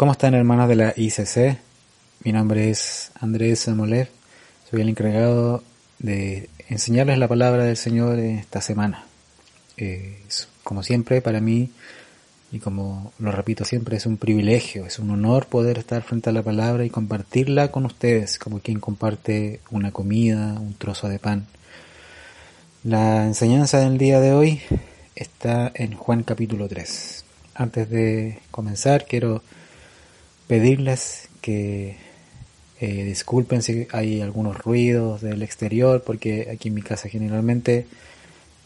¿Cómo están hermanos de la ICC? Mi nombre es Andrés Samolev, soy el encargado de enseñarles la palabra del Señor esta semana. Eh, como siempre, para mí, y como lo repito siempre, es un privilegio, es un honor poder estar frente a la palabra y compartirla con ustedes, como quien comparte una comida, un trozo de pan. La enseñanza del día de hoy está en Juan capítulo 3. Antes de comenzar, quiero pedirles que eh, disculpen si hay algunos ruidos del exterior, porque aquí en mi casa generalmente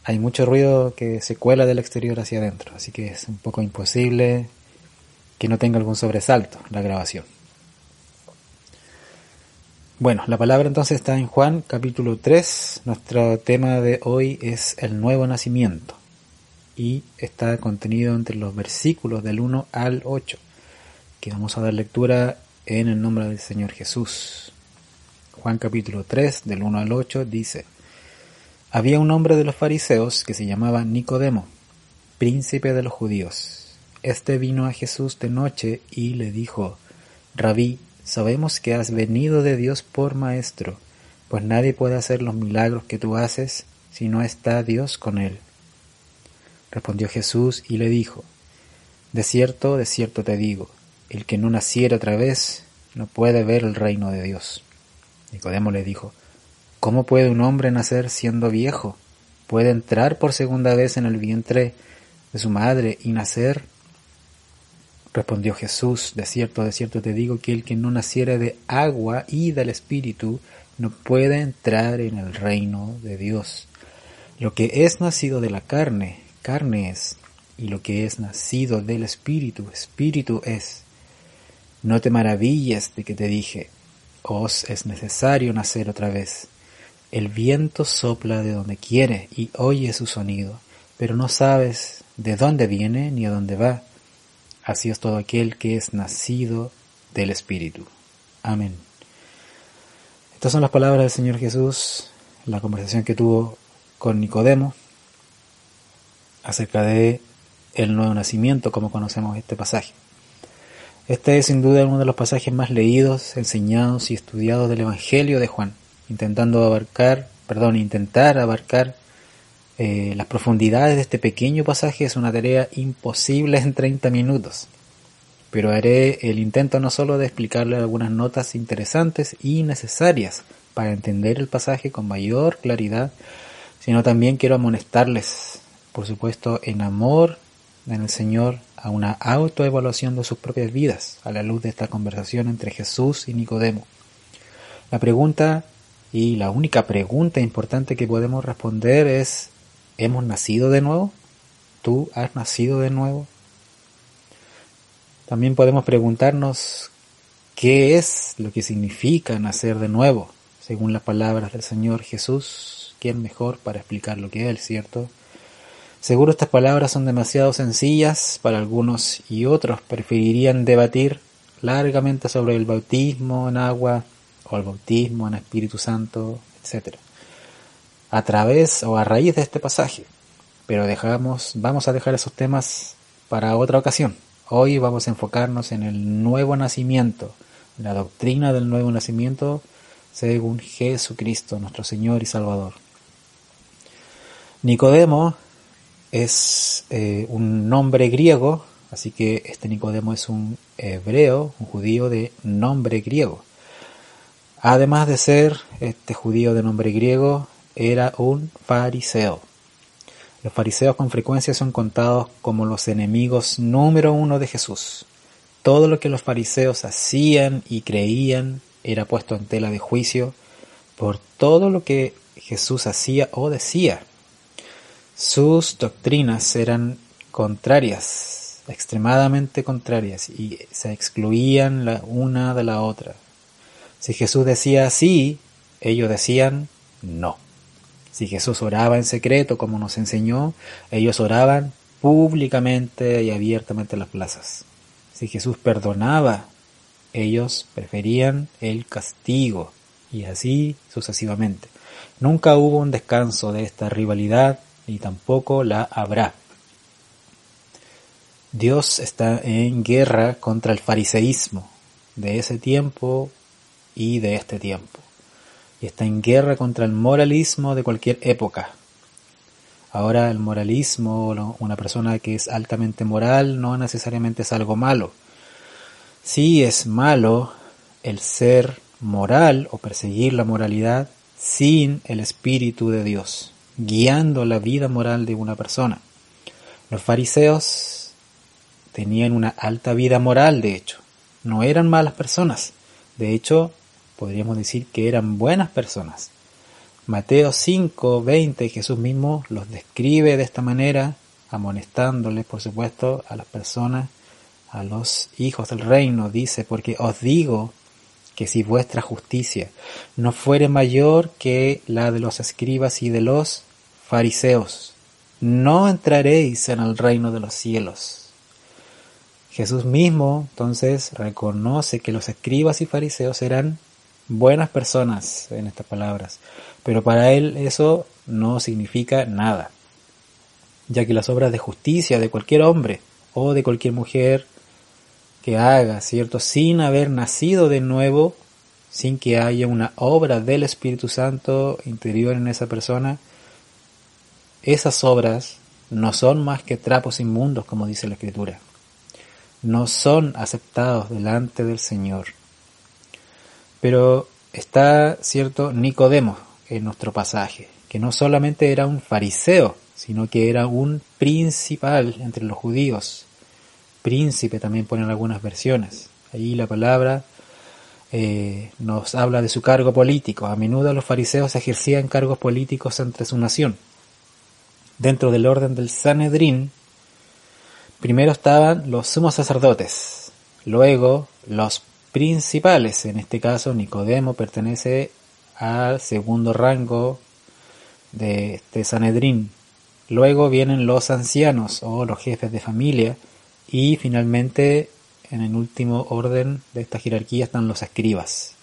hay mucho ruido que se cuela del exterior hacia adentro, así que es un poco imposible que no tenga algún sobresalto la grabación. Bueno, la palabra entonces está en Juan capítulo 3. Nuestro tema de hoy es el nuevo nacimiento y está contenido entre los versículos del 1 al 8 que vamos a dar lectura en el nombre del Señor Jesús. Juan capítulo 3, del 1 al 8, dice, Había un hombre de los fariseos que se llamaba Nicodemo, príncipe de los judíos. Este vino a Jesús de noche y le dijo, Rabí, sabemos que has venido de Dios por maestro, pues nadie puede hacer los milagros que tú haces si no está Dios con él. Respondió Jesús y le dijo, De cierto, de cierto te digo, el que no naciera otra vez no puede ver el reino de Dios. Nicodemo le dijo, ¿Cómo puede un hombre nacer siendo viejo? ¿Puede entrar por segunda vez en el vientre de su madre y nacer? Respondió Jesús, de cierto, de cierto te digo que el que no naciera de agua y del Espíritu no puede entrar en el reino de Dios. Lo que es nacido de la carne, carne es, y lo que es nacido del Espíritu, Espíritu es. No te maravilles de que te dije, os es necesario nacer otra vez. El viento sopla de donde quiere y oye su sonido, pero no sabes de dónde viene ni a dónde va. Así es todo aquel que es nacido del Espíritu. Amén. Estas son las palabras del Señor Jesús, la conversación que tuvo con Nicodemo acerca de el nuevo nacimiento, como conocemos este pasaje. Este es sin duda uno de los pasajes más leídos, enseñados y estudiados del Evangelio de Juan, intentando abarcar, perdón, intentar abarcar eh, las profundidades de este pequeño pasaje es una tarea imposible en 30 minutos. Pero haré el intento no solo de explicarle algunas notas interesantes y necesarias para entender el pasaje con mayor claridad, sino también quiero amonestarles, por supuesto, en amor en el Señor a una autoevaluación de sus propias vidas a la luz de esta conversación entre Jesús y Nicodemo. La pregunta y la única pregunta importante que podemos responder es ¿hemos nacido de nuevo? ¿Tú has nacido de nuevo? También podemos preguntarnos ¿qué es lo que significa nacer de nuevo? Según las palabras del Señor Jesús, ¿quién mejor para explicar lo que es, cierto? Seguro estas palabras son demasiado sencillas para algunos y otros preferirían debatir largamente sobre el bautismo en agua o el bautismo en Espíritu Santo, etc. A través o a raíz de este pasaje. Pero dejamos, vamos a dejar esos temas para otra ocasión. Hoy vamos a enfocarnos en el nuevo nacimiento, la doctrina del nuevo nacimiento según Jesucristo, nuestro Señor y Salvador. Nicodemo es eh, un nombre griego, así que este Nicodemo es un hebreo, un judío de nombre griego. Además de ser este judío de nombre griego, era un fariseo. Los fariseos con frecuencia son contados como los enemigos número uno de Jesús. Todo lo que los fariseos hacían y creían era puesto en tela de juicio por todo lo que Jesús hacía o decía. Sus doctrinas eran contrarias, extremadamente contrarias, y se excluían la una de la otra. Si Jesús decía sí, ellos decían no. Si Jesús oraba en secreto, como nos enseñó, ellos oraban públicamente y abiertamente en las plazas. Si Jesús perdonaba, ellos preferían el castigo, y así sucesivamente. Nunca hubo un descanso de esta rivalidad ni tampoco la habrá. Dios está en guerra contra el fariseísmo de ese tiempo y de este tiempo. Y está en guerra contra el moralismo de cualquier época. Ahora el moralismo, una persona que es altamente moral, no necesariamente es algo malo. Sí es malo el ser moral o perseguir la moralidad sin el Espíritu de Dios, guiando la vida moral de una persona. Los fariseos tenían una alta vida moral, de hecho. No eran malas personas. De hecho, podríamos decir que eran buenas personas. Mateo 5, 20, Jesús mismo los describe de esta manera, amonestándoles, por supuesto, a las personas, a los hijos del reino. Dice, porque os digo que si vuestra justicia no fuere mayor que la de los escribas y de los fariseos, no entraréis en el reino de los cielos. Jesús mismo entonces reconoce que los escribas y fariseos eran buenas personas en estas palabras, pero para él eso no significa nada, ya que las obras de justicia de cualquier hombre o de cualquier mujer que haga, ¿cierto? Sin haber nacido de nuevo, sin que haya una obra del Espíritu Santo interior en esa persona, esas obras no son más que trapos inmundos, como dice la Escritura. No son aceptados delante del Señor. Pero está, cierto, Nicodemo en nuestro pasaje, que no solamente era un fariseo, sino que era un principal entre los judíos, príncipe también ponen algunas versiones. Ahí la palabra eh, nos habla de su cargo político. A menudo los fariseos ejercían cargos políticos entre su nación. Dentro del orden del Sanedrín, primero estaban los sumos sacerdotes, luego los principales, en este caso Nicodemo pertenece al segundo rango de este Sanedrín. Luego vienen los ancianos o los jefes de familia, y finalmente, en el último orden de esta jerarquía están los escribas.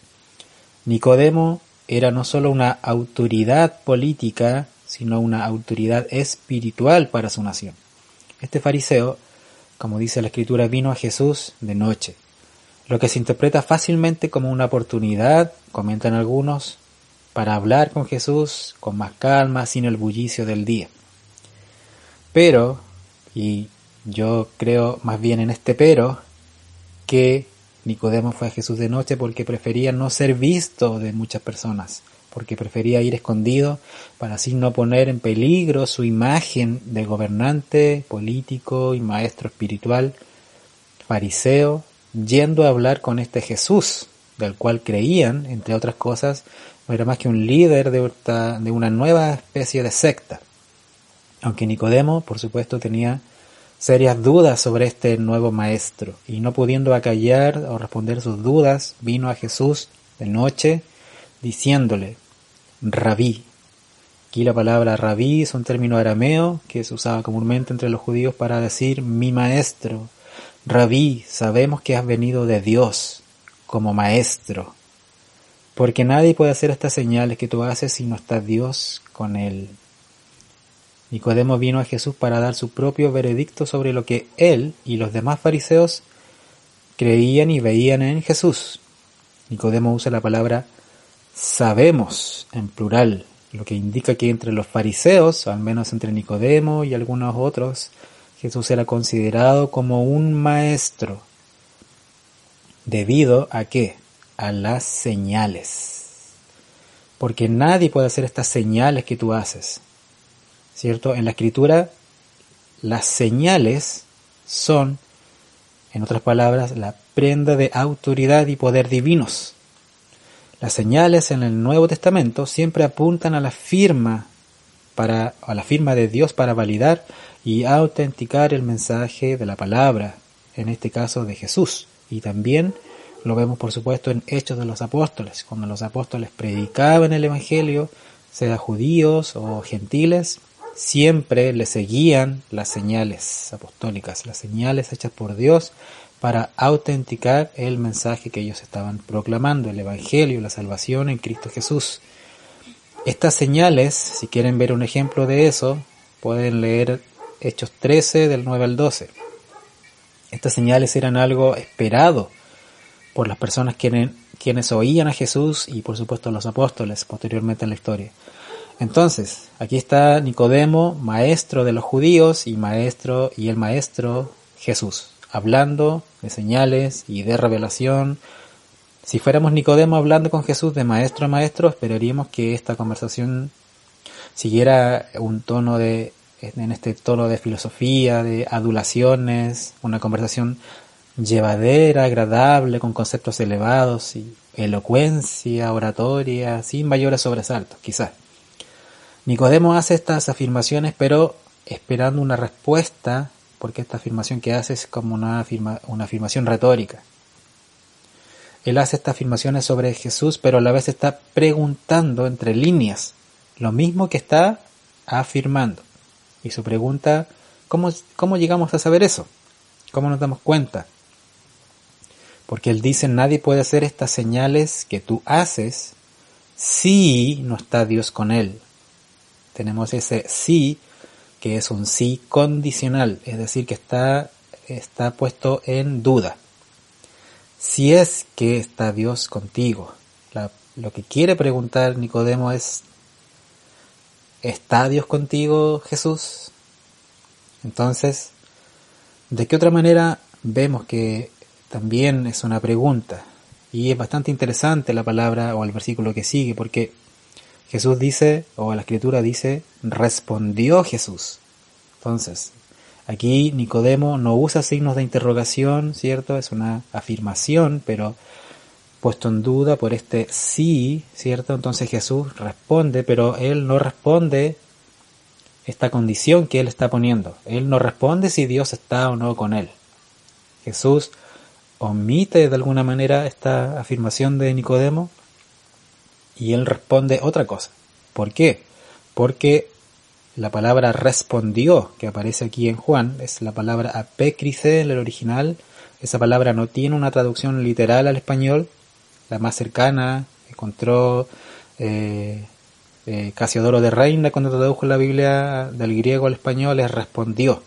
Nicodemo era no solo una autoridad política, sino una autoridad espiritual para su nación. Este fariseo, como dice la escritura, vino a Jesús de noche, lo que se interpreta fácilmente como una oportunidad, comentan algunos, para hablar con Jesús con más calma, sin el bullicio del día. Pero, y yo creo más bien en este pero que Nicodemo fue a Jesús de noche porque prefería no ser visto de muchas personas, porque prefería ir escondido para así no poner en peligro su imagen de gobernante, político y maestro espiritual, fariseo, yendo a hablar con este Jesús, del cual creían, entre otras cosas, no era más que un líder de, de una nueva especie de secta. Aunque Nicodemo, por supuesto, tenía serias dudas sobre este nuevo maestro, y no pudiendo acallar o responder sus dudas, vino a Jesús de noche diciéndole, rabí. Aquí la palabra rabí es un término arameo que se usaba comúnmente entre los judíos para decir mi maestro. Rabí, sabemos que has venido de Dios como maestro, porque nadie puede hacer estas señales que tú haces si no está Dios con él. Nicodemo vino a Jesús para dar su propio veredicto sobre lo que él y los demás fariseos creían y veían en Jesús. Nicodemo usa la palabra sabemos en plural, lo que indica que entre los fariseos, al menos entre Nicodemo y algunos otros, Jesús era considerado como un maestro. ¿Debido a qué? A las señales. Porque nadie puede hacer estas señales que tú haces. ¿Cierto? En la escritura las señales son, en otras palabras, la prenda de autoridad y poder divinos. Las señales en el Nuevo Testamento siempre apuntan a la firma para a la firma de Dios para validar y autenticar el mensaje de la palabra, en este caso de Jesús. Y también lo vemos por supuesto en Hechos de los Apóstoles, cuando los apóstoles predicaban el Evangelio, sea judíos o gentiles, siempre le seguían las señales apostólicas, las señales hechas por Dios para autenticar el mensaje que ellos estaban proclamando, el Evangelio, la salvación en Cristo Jesús. Estas señales, si quieren ver un ejemplo de eso, pueden leer Hechos 13 del 9 al 12. Estas señales eran algo esperado por las personas quienes, quienes oían a Jesús y por supuesto los apóstoles posteriormente en la historia. Entonces, aquí está Nicodemo, maestro de los judíos y maestro y el maestro Jesús, hablando de señales y de revelación. Si fuéramos Nicodemo hablando con Jesús de maestro a maestro, esperaríamos que esta conversación siguiera un tono de en este tono de filosofía, de adulaciones, una conversación llevadera, agradable, con conceptos elevados y elocuencia, oratoria, sin mayores sobresaltos, quizás. Nicodemo hace estas afirmaciones, pero esperando una respuesta, porque esta afirmación que hace es como una, afirmación retórica. Él hace estas afirmaciones sobre Jesús, pero a la vez está preguntando entre líneas lo mismo que está afirmando. Y su pregunta, ¿cómo, ¿cómo llegamos a saber eso? ¿Cómo nos damos cuenta? Porque él dice, nadie puede hacer estas señales que tú haces si no está Dios con él. Tenemos ese sí, que es un sí condicional, es decir, que está, está puesto en duda. Si es que está Dios contigo. lo que quiere preguntar Nicodemo es, ¿está Dios contigo, Jesús? Entonces, ¿de qué otra manera vemos que también es una pregunta. Y es bastante interesante la palabra o el versículo que sigue, porque Jesús dice, o la escritura dice, respondió Jesús. Entonces, aquí Nicodemo no usa signos de interrogación, ¿cierto? Es una afirmación, pero puesto en duda por este sí, ¿cierto? Entonces Jesús responde, pero él no responde esta condición que él está poniendo. Él no responde si Dios está o no con él. Jesús omite de alguna manera esta afirmación de Nicodemo y él responde otra cosa. ¿Por qué? Porque la palabra respondió, que aparece aquí en Juan, es la palabra apécrice en el original. Esa palabra no tiene una traducción literal al español. La más cercana encontró eh, eh, Casiodoro de Reina cuando tradujo la Biblia del griego al español es respondió.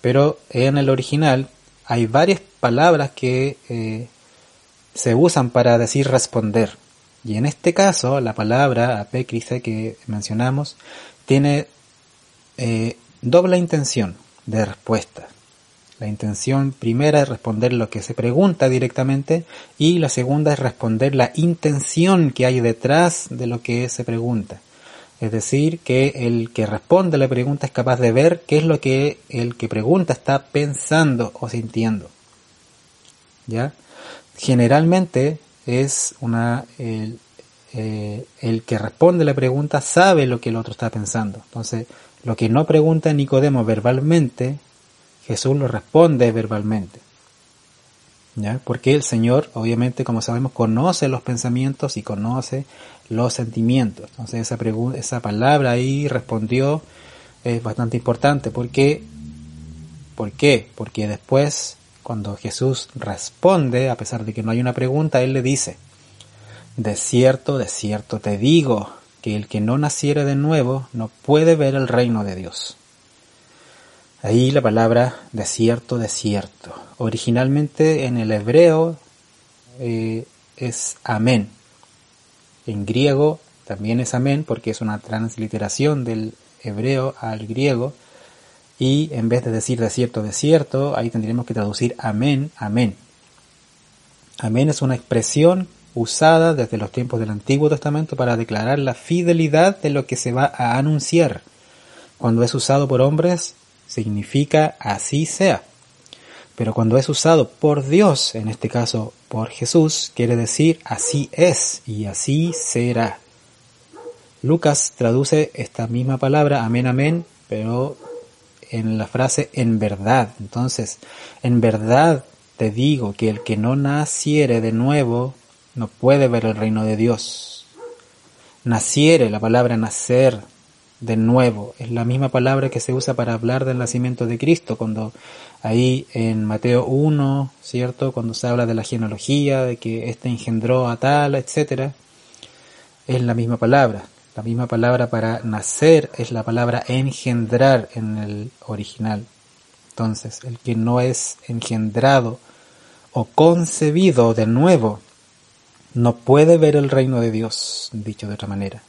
Pero en el original hay varias palabras que eh, se usan para decir responder. Y en este caso, la palabra apécrice que mencionamos tiene eh, doble intención de respuesta. La intención primera es responder lo que se pregunta directamente y la segunda es responder la intención que hay detrás de lo que se pregunta. Es decir, que el que responde la pregunta es capaz de ver qué es lo que el que pregunta está pensando o sintiendo. ¿Ya? Generalmente es una, el, eh, el que responde la pregunta sabe lo que el otro está pensando. Entonces, lo que no pregunta Nicodemo verbalmente, Jesús lo responde verbalmente. ¿Ya? Porque el Señor, obviamente, como sabemos, conoce los pensamientos y conoce los sentimientos. Entonces esa, esa palabra ahí respondió es bastante importante. ¿Por qué? ¿Por qué? Porque después, cuando Jesús responde, a pesar de que no hay una pregunta, Él le dice, de cierto, de cierto te digo, que el que no naciere de nuevo no puede ver el reino de Dios. Ahí la palabra de cierto, de cierto. Originalmente en el hebreo eh, es amén. En griego también es amén porque es una transliteración del hebreo al griego. Y en vez de decir de cierto, de cierto, ahí tendríamos que traducir amén, amén. Amén es una expresión usada desde los tiempos del Antiguo Testamento para declarar la fidelidad de lo que se va a anunciar. Cuando es usado por hombres, significa así sea. Pero cuando es usado por Dios, en este caso por Jesús, quiere decir así es y así será. Lucas traduce esta misma palabra, amén, amén, pero en la frase en verdad. Entonces, en verdad te digo que el que no naciere de nuevo no puede ver el reino de Dios. Naciere, la palabra nacer, de nuevo. Es la misma palabra que se usa para hablar del nacimiento de Cristo, cuando ahí en Mateo 1, ¿cierto? Cuando se habla de la genealogía, de que éste engendró a tal, etcétera, es la misma palabra. La misma palabra para nacer es la palabra engendrar en el original. Entonces, el que no es engendrado o concebido de nuevo no puede ver el reino de Dios, dicho de otra manera.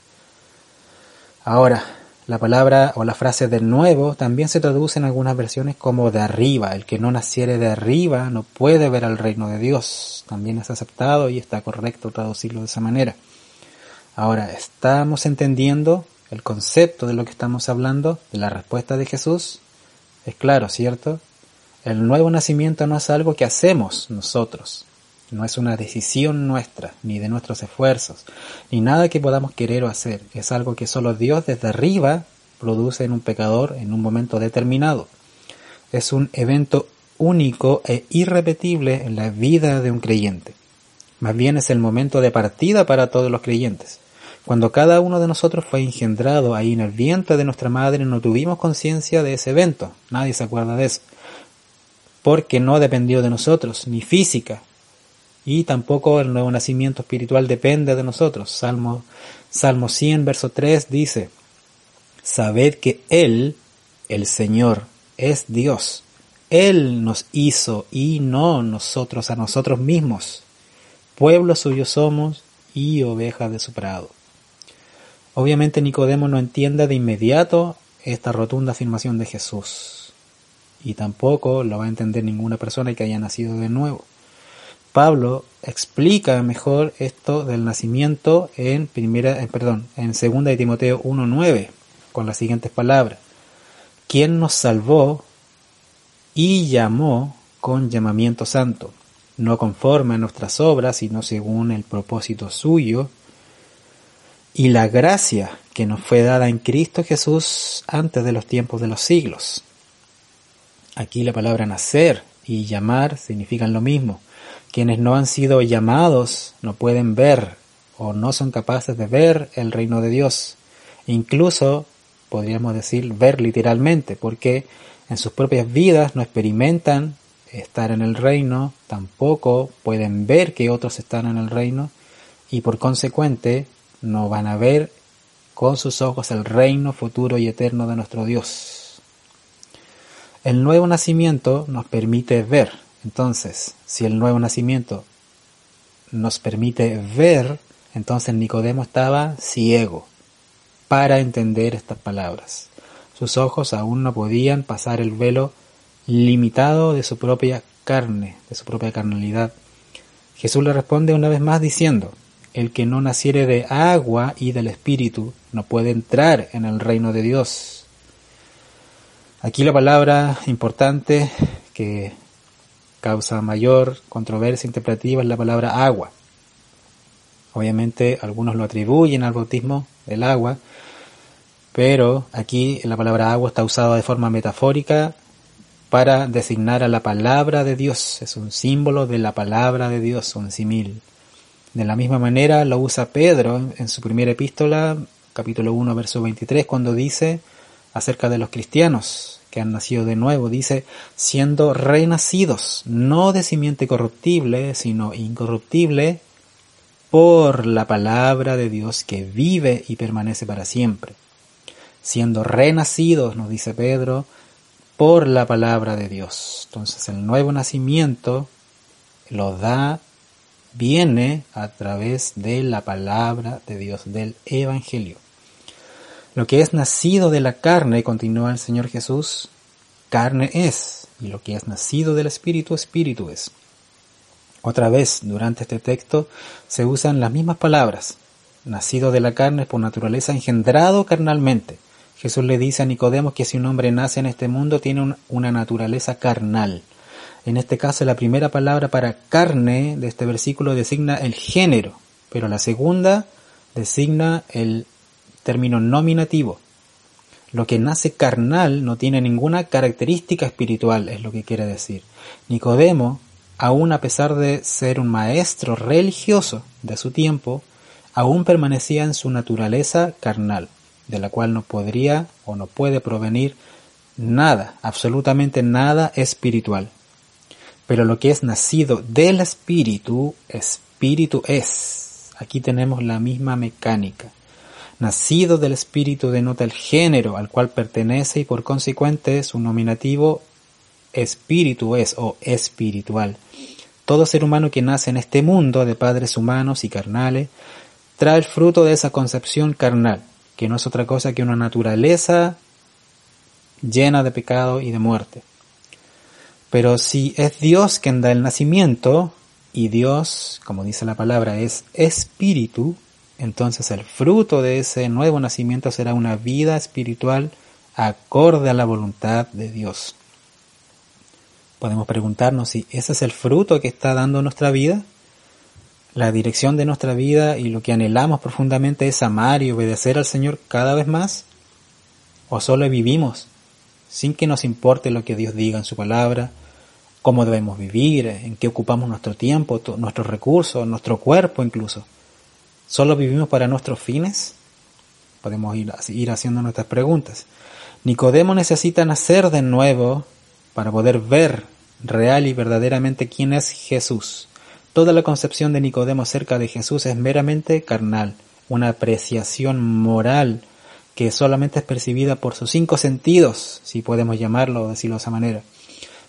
Ahora, la palabra o la frase de nuevo también se traduce en algunas versiones como de arriba. El que no naciere de arriba no puede ver el reino de Dios. También es aceptado y está correcto traducirlo de esa manera. Ahora, ¿estamos entendiendo el concepto de lo que estamos hablando? De la respuesta de Jesús. Es claro, ¿cierto? El nuevo nacimiento no es algo que hacemos nosotros. No es una decisión nuestra, ni de nuestros esfuerzos, ni nada que podamos querer o hacer. Es algo que solo Dios desde arriba produce en un pecador en un momento determinado. Es un evento único e irrepetible en la vida de un creyente. Más bien es el momento de partida para todos los creyentes. Cuando cada uno de nosotros fue engendrado ahí en el vientre de nuestra madre, no tuvimos conciencia de ese evento. Nadie se acuerda de eso. Porque no dependió de nosotros, ni física, y tampoco el nuevo nacimiento espiritual depende de nosotros. Salmo, Salmo 100, verso 3 dice, Sabed que Él, el Señor, es Dios. Él nos hizo y no nosotros a nosotros mismos. Pueblo suyo somos y ovejas de su prado. Obviamente Nicodemo no entiende de inmediato esta rotunda afirmación de Jesús. Y tampoco lo va a entender ninguna persona que haya nacido de nuevo. Pablo explica mejor esto del nacimiento en primera, en, perdón, en segunda de Timoteo 1.9 con las siguientes palabras. Quien nos salvó y llamó con llamamiento santo, no conforme a nuestras obras, sino según el propósito suyo, y la gracia que nos fue dada en Cristo Jesús antes de los tiempos de los siglos. Aquí la palabra nacer y llamar significan lo mismo. Quienes no han sido llamados no pueden ver o no son capaces de ver el reino de Dios. Incluso podríamos decir ver literalmente, porque en sus propias vidas no experimentan estar en el reino, tampoco pueden ver que otros están en el reino y por consecuente no van a ver con sus ojos el reino futuro y eterno de nuestro Dios. El nuevo nacimiento nos permite ver, entonces, si el nuevo nacimiento nos permite ver, entonces Nicodemo estaba ciego para entender estas palabras. Sus ojos aún no podían pasar el velo limitado de su propia carne, de su propia carnalidad. Jesús le responde una vez más diciendo, el que no naciere de agua y del Espíritu no puede entrar en el reino de Dios. Aquí la palabra importante que causa mayor controversia interpretativa es la palabra agua. Obviamente algunos lo atribuyen al bautismo del agua, pero aquí la palabra agua está usada de forma metafórica para designar a la palabra de Dios. Es un símbolo de la palabra de Dios, un simil. De la misma manera lo usa Pedro en su primera epístola, capítulo 1, verso 23, cuando dice acerca de los cristianos, que han nacido de nuevo, dice, siendo renacidos, no de simiente corruptible, sino incorruptible, por la palabra de Dios que vive y permanece para siempre. Siendo renacidos, nos dice Pedro, por la palabra de Dios. Entonces el nuevo nacimiento lo da, viene a través de la palabra de Dios, del Evangelio. Lo que es nacido de la carne, continúa el Señor Jesús, carne es, y lo que es nacido del Espíritu, Espíritu es. Otra vez, durante este texto se usan las mismas palabras. Nacido de la carne es por naturaleza engendrado carnalmente. Jesús le dice a Nicodemo que si un hombre nace en este mundo tiene una naturaleza carnal. En este caso la primera palabra para carne de este versículo designa el género, pero la segunda designa el término nominativo. Lo que nace carnal no tiene ninguna característica espiritual, es lo que quiere decir. Nicodemo, aun a pesar de ser un maestro religioso de su tiempo, aún permanecía en su naturaleza carnal, de la cual no podría o no puede provenir nada, absolutamente nada espiritual. Pero lo que es nacido del espíritu, espíritu es. Aquí tenemos la misma mecánica nacido del espíritu denota el género al cual pertenece y por consecuente su nominativo espíritu es o espiritual. Todo ser humano que nace en este mundo de padres humanos y carnales trae el fruto de esa concepción carnal, que no es otra cosa que una naturaleza llena de pecado y de muerte. Pero si es Dios quien da el nacimiento, y Dios, como dice la palabra, es espíritu, entonces el fruto de ese nuevo nacimiento será una vida espiritual acorde a la voluntad de Dios. Podemos preguntarnos si ese es el fruto que está dando nuestra vida, la dirección de nuestra vida y lo que anhelamos profundamente es amar y obedecer al Señor cada vez más, o solo vivimos sin que nos importe lo que Dios diga en su palabra, cómo debemos vivir, en qué ocupamos nuestro tiempo, nuestros recursos, nuestro cuerpo incluso. ¿Solo vivimos para nuestros fines? Podemos ir, haciendo nuestras preguntas. Nicodemo necesita nacer de nuevo para poder ver real y verdaderamente quién es Jesús. Toda la concepción de Nicodemo acerca de Jesús es meramente carnal, una apreciación moral que solamente es percibida por sus cinco sentidos, si podemos llamarlo o decirlo de esa manera.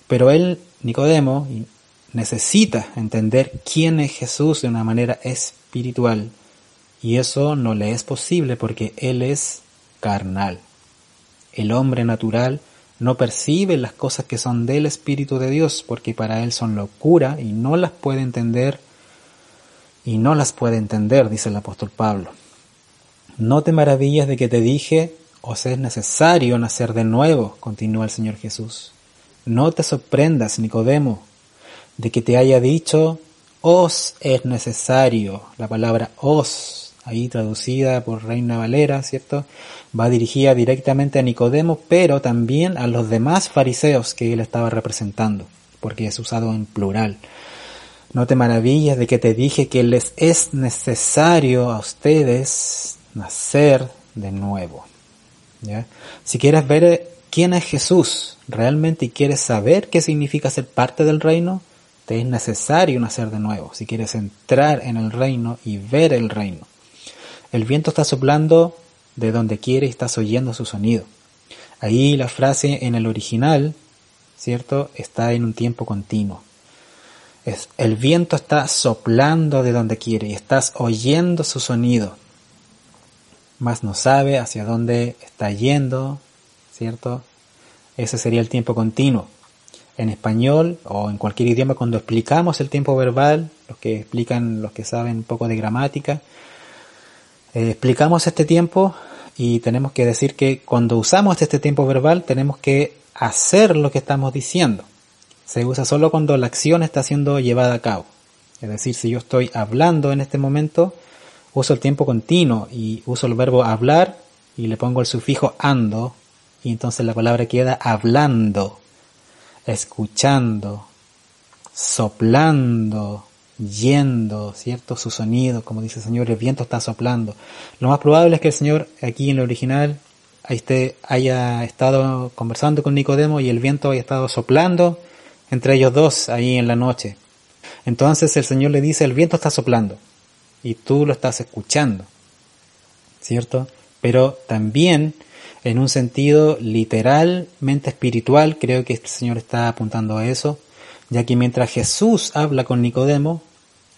Pero él, Nicodemo, necesita entender quién es Jesús de una manera espiritual. Y eso no le es posible porque él es carnal. El hombre natural no percibe las cosas que son del Espíritu de Dios porque para él son locura y no las puede entender y no las puede entender, dice el apóstol Pablo. No te maravillas de que te dije, os es necesario nacer de nuevo, continúa el Señor Jesús. No te sorprendas, Nicodemo, de que te haya dicho, os es necesario. La palabra os, ahí traducida por Reina Valera, ¿cierto? Va dirigida directamente a Nicodemo, pero también a los demás fariseos que él estaba representando, porque es usado en plural. No te maravilles de que te dije que les es necesario a ustedes nacer de nuevo. Si quieres ver quién es Jesús realmente quieres saber qué significa ser parte del reino, te es necesario nacer de nuevo. Si quieres entrar en el reino y ver el reino. El viento está soplando de donde quiere y estás oyendo su sonido. Ahí la frase en el original, ¿cierto? Está en un tiempo continuo. El viento está soplando de donde quiere y estás oyendo su sonido. Mas no sabe hacia dónde está yendo, ¿cierto? Ese sería el tiempo continuo. En español o en cualquier idioma cuando explicamos el tiempo verbal, los que explican, los que saben un poco de gramática, eh, explicamos este tiempo y tenemos que decir que cuando usamos este tiempo verbal tenemos que hacer lo que estamos diciendo. Se usa solo cuando la acción está siendo llevada a cabo. Es decir, si yo estoy hablando en este momento, uso el tiempo continuo y uso el verbo hablar y le pongo el sufijo ando y entonces la palabra queda hablando, escuchando, soplando, yendo, ¿cierto? Su sonido, como dice el Señor, el viento está soplando. Lo más probable es que el Señor aquí en el original haya estado conversando con Nicodemo y el viento haya estado soplando entre ellos dos ahí en la noche. Entonces el Señor le dice, el viento está soplando y tú lo estás escuchando, ¿cierto? Pero también en un sentido literalmente espiritual, creo que este Señor está apuntando a eso, ya que mientras Jesús habla con Nicodemo,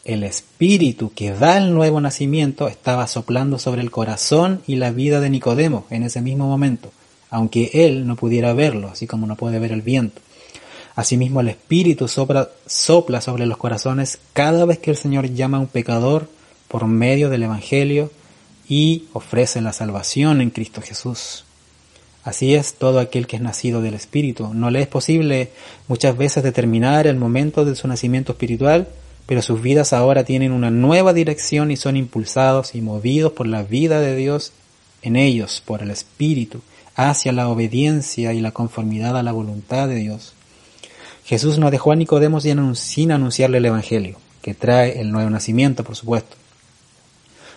el espíritu que da el nuevo nacimiento estaba soplando sobre el corazón y la vida de Nicodemo en ese mismo momento, aunque él no pudiera verlo, así como no puede ver el viento. Asimismo, el Espíritu sopla sobre los corazones cada vez que el Señor llama a un pecador por medio del Evangelio y ofrece la salvación en Cristo Jesús. Así es todo aquel que es nacido del Espíritu. No le es posible muchas veces determinar el momento de su nacimiento espiritual, pero sus vidas ahora tienen una nueva dirección y son impulsados y movidos por la vida de Dios en ellos, por el Espíritu, hacia la obediencia y la conformidad a la voluntad de Dios. Jesús no dejó a Nicodemo sin anunciarle el Evangelio, que trae el nuevo nacimiento, por supuesto.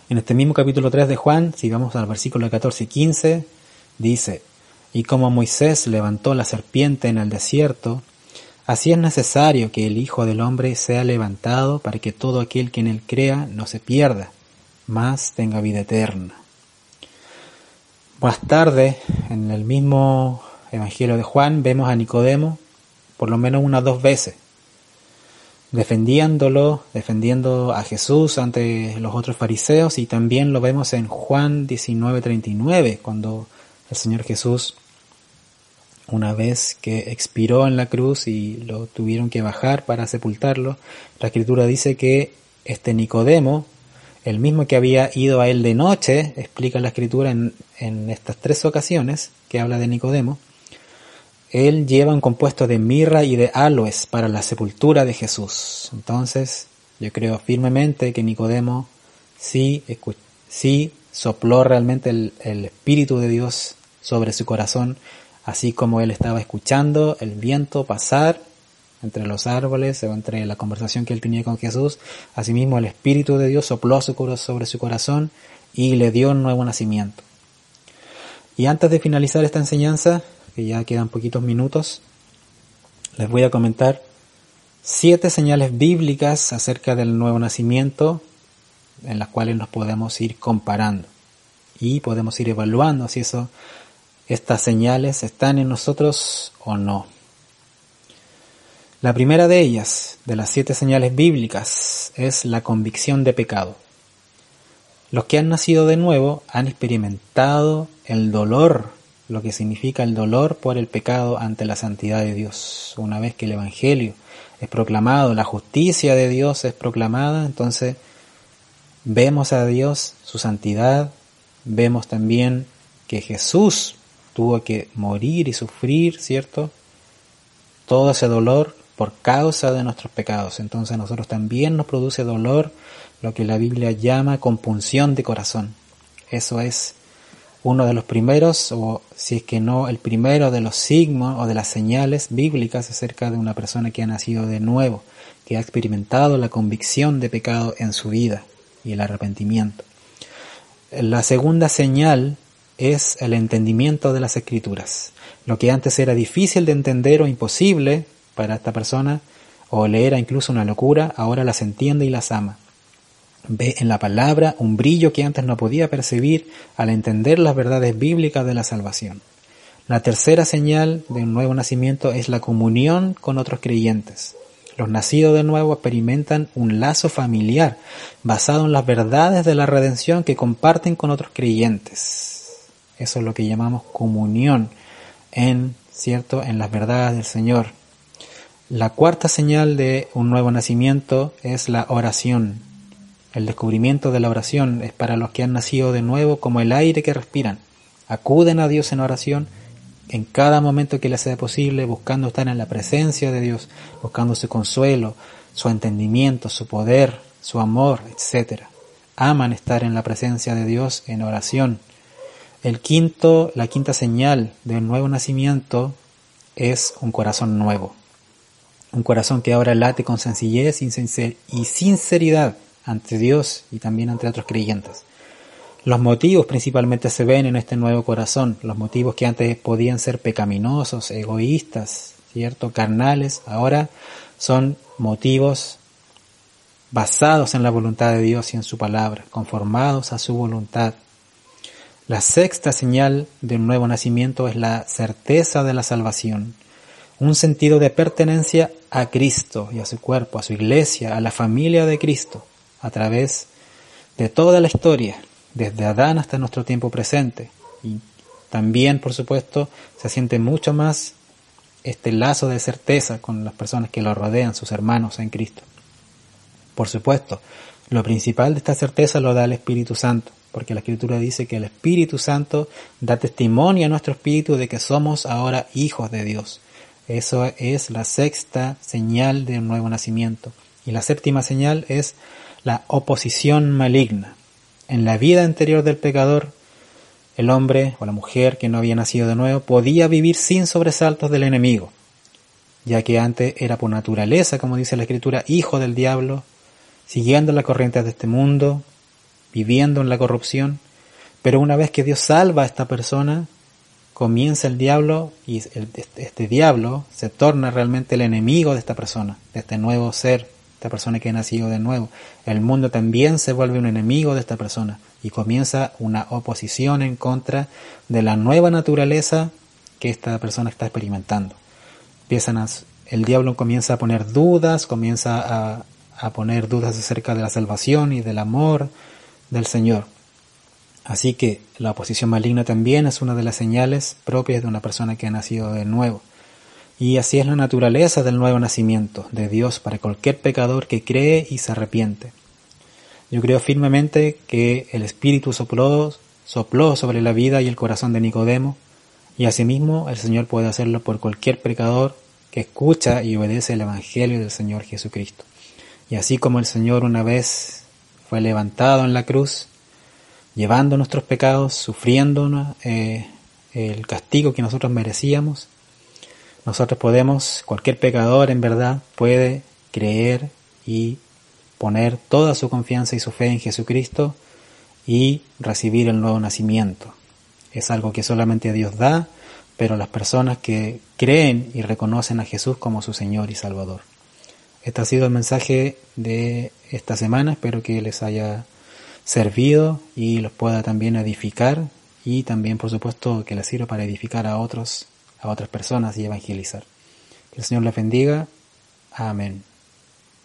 En este mismo capítulo 3 de Juan, si vamos al versículo 14 y 15, dice, y como Moisés levantó la serpiente en el desierto, así es necesario que el Hijo del Hombre sea levantado para que todo aquel que en él crea no se pierda, mas tenga vida eterna. Más tarde, en el mismo Evangelio de Juan, vemos a Nicodemo por lo menos unas dos veces, defendiéndolo, defendiendo a Jesús ante los otros fariseos y también lo vemos en Juan 19:39, cuando el Señor Jesús, una vez que expiró en la cruz y lo tuvieron que bajar para sepultarlo, la escritura dice que este Nicodemo, el mismo que había ido a él de noche, explica la escritura en, en estas tres ocasiones que habla de Nicodemo, él lleva un compuesto de mirra y de aloes para la sepultura de Jesús. Entonces, yo creo firmemente que Nicodemo sí, sí sopló realmente el, el Espíritu de Dios sobre su corazón, así como él estaba escuchando el viento pasar entre los árboles o entre la conversación que él tenía con Jesús. Asimismo, el Espíritu de Dios sopló sobre su corazón y le dio un nuevo nacimiento. Y antes de finalizar esta enseñanza, que ya quedan poquitos minutos, les voy a comentar siete señales bíblicas acerca del nuevo nacimiento en las cuales nos podemos ir comparando y podemos ir evaluando si eso, estas señales están en nosotros o no. La primera de ellas, de las siete señales bíblicas, es la convicción de pecado. Los que han nacido de nuevo han experimentado el dolor lo que significa el dolor por el pecado ante la santidad de Dios. Una vez que el Evangelio es proclamado, la justicia de Dios es proclamada, entonces vemos a Dios, su santidad, vemos también que Jesús tuvo que morir y sufrir, ¿cierto? Todo ese dolor por causa de nuestros pecados. Entonces a nosotros también nos produce dolor, lo que la Biblia llama compunción de corazón. Eso es uno de los primeros, o si es que no el primero de los signos o de las señales bíblicas acerca de una persona que ha nacido de nuevo, que ha experimentado la convicción de pecado en su vida y el arrepentimiento. La segunda señal es el entendimiento de las escrituras. Lo que antes era difícil de entender o imposible para esta persona, o le era incluso una locura, ahora las entiende y las ama. Ve en la palabra un brillo que antes no podía percibir al entender las verdades bíblicas de la salvación. La tercera señal de un nuevo nacimiento es la comunión con otros creyentes. Los nacidos de nuevo experimentan un lazo familiar basado en las verdades de la redención que comparten con otros creyentes. Eso es lo que llamamos comunión en, cierto, en las verdades del Señor. La cuarta señal de un nuevo nacimiento es la oración. El descubrimiento de la oración es para los que han nacido de nuevo como el aire que respiran. Acuden a Dios en oración en cada momento que les sea posible, buscando estar en la presencia de Dios, buscando su consuelo, su entendimiento, su poder, su amor, etc. Aman estar en la presencia de Dios en oración. El quinto, la quinta señal del nuevo nacimiento es un corazón nuevo. Un corazón que ahora late con sencillez y sinceridad ante Dios y también ante otros creyentes. Los motivos principalmente se ven en este nuevo corazón, los motivos que antes podían ser pecaminosos, egoístas, ¿cierto? carnales, ahora son motivos basados en la voluntad de Dios y en su palabra, conformados a su voluntad. La sexta señal de un nuevo nacimiento es la certeza de la salvación, un sentido de pertenencia a Cristo y a su cuerpo, a su iglesia, a la familia de Cristo a través de toda la historia, desde Adán hasta nuestro tiempo presente. Y también, por supuesto, se siente mucho más este lazo de certeza con las personas que lo rodean, sus hermanos en Cristo. Por supuesto, lo principal de esta certeza lo da el Espíritu Santo, porque la Escritura dice que el Espíritu Santo da testimonio a nuestro espíritu de que somos ahora hijos de Dios. Eso es la sexta señal de un nuevo nacimiento. Y la séptima señal es la oposición maligna. En la vida anterior del pecador, el hombre o la mujer que no había nacido de nuevo podía vivir sin sobresaltos del enemigo, ya que antes era por naturaleza, como dice la escritura, hijo del diablo, siguiendo las corrientes de este mundo, viviendo en la corrupción, pero una vez que Dios salva a esta persona, comienza el diablo y este, este diablo se torna realmente el enemigo de esta persona, de este nuevo ser esta persona que ha nacido de nuevo. El mundo también se vuelve un enemigo de esta persona y comienza una oposición en contra de la nueva naturaleza que esta persona está experimentando. Empiezan el diablo comienza a poner dudas, comienza a, a poner dudas acerca de la salvación y del amor del Señor. Así que la oposición maligna también es una de las señales propias de una persona que ha nacido de nuevo. Y así es la naturaleza del nuevo nacimiento de Dios para cualquier pecador que cree y se arrepiente. Yo creo firmemente que el Espíritu sopló, sopló sobre la vida y el corazón de Nicodemo, y asimismo el Señor puede hacerlo por cualquier pecador que escucha y obedece el Evangelio del Señor Jesucristo. Y así como el Señor una vez fue levantado en la cruz, llevando nuestros pecados, sufriendo eh, el castigo que nosotros merecíamos, nosotros podemos, cualquier pecador en verdad puede creer y poner toda su confianza y su fe en Jesucristo y recibir el nuevo nacimiento. Es algo que solamente Dios da, pero las personas que creen y reconocen a Jesús como su Señor y Salvador. Este ha sido el mensaje de esta semana, espero que les haya servido y los pueda también edificar y también por supuesto que les sirva para edificar a otros, a otras personas y evangelizar. Que el Señor les bendiga. Amén.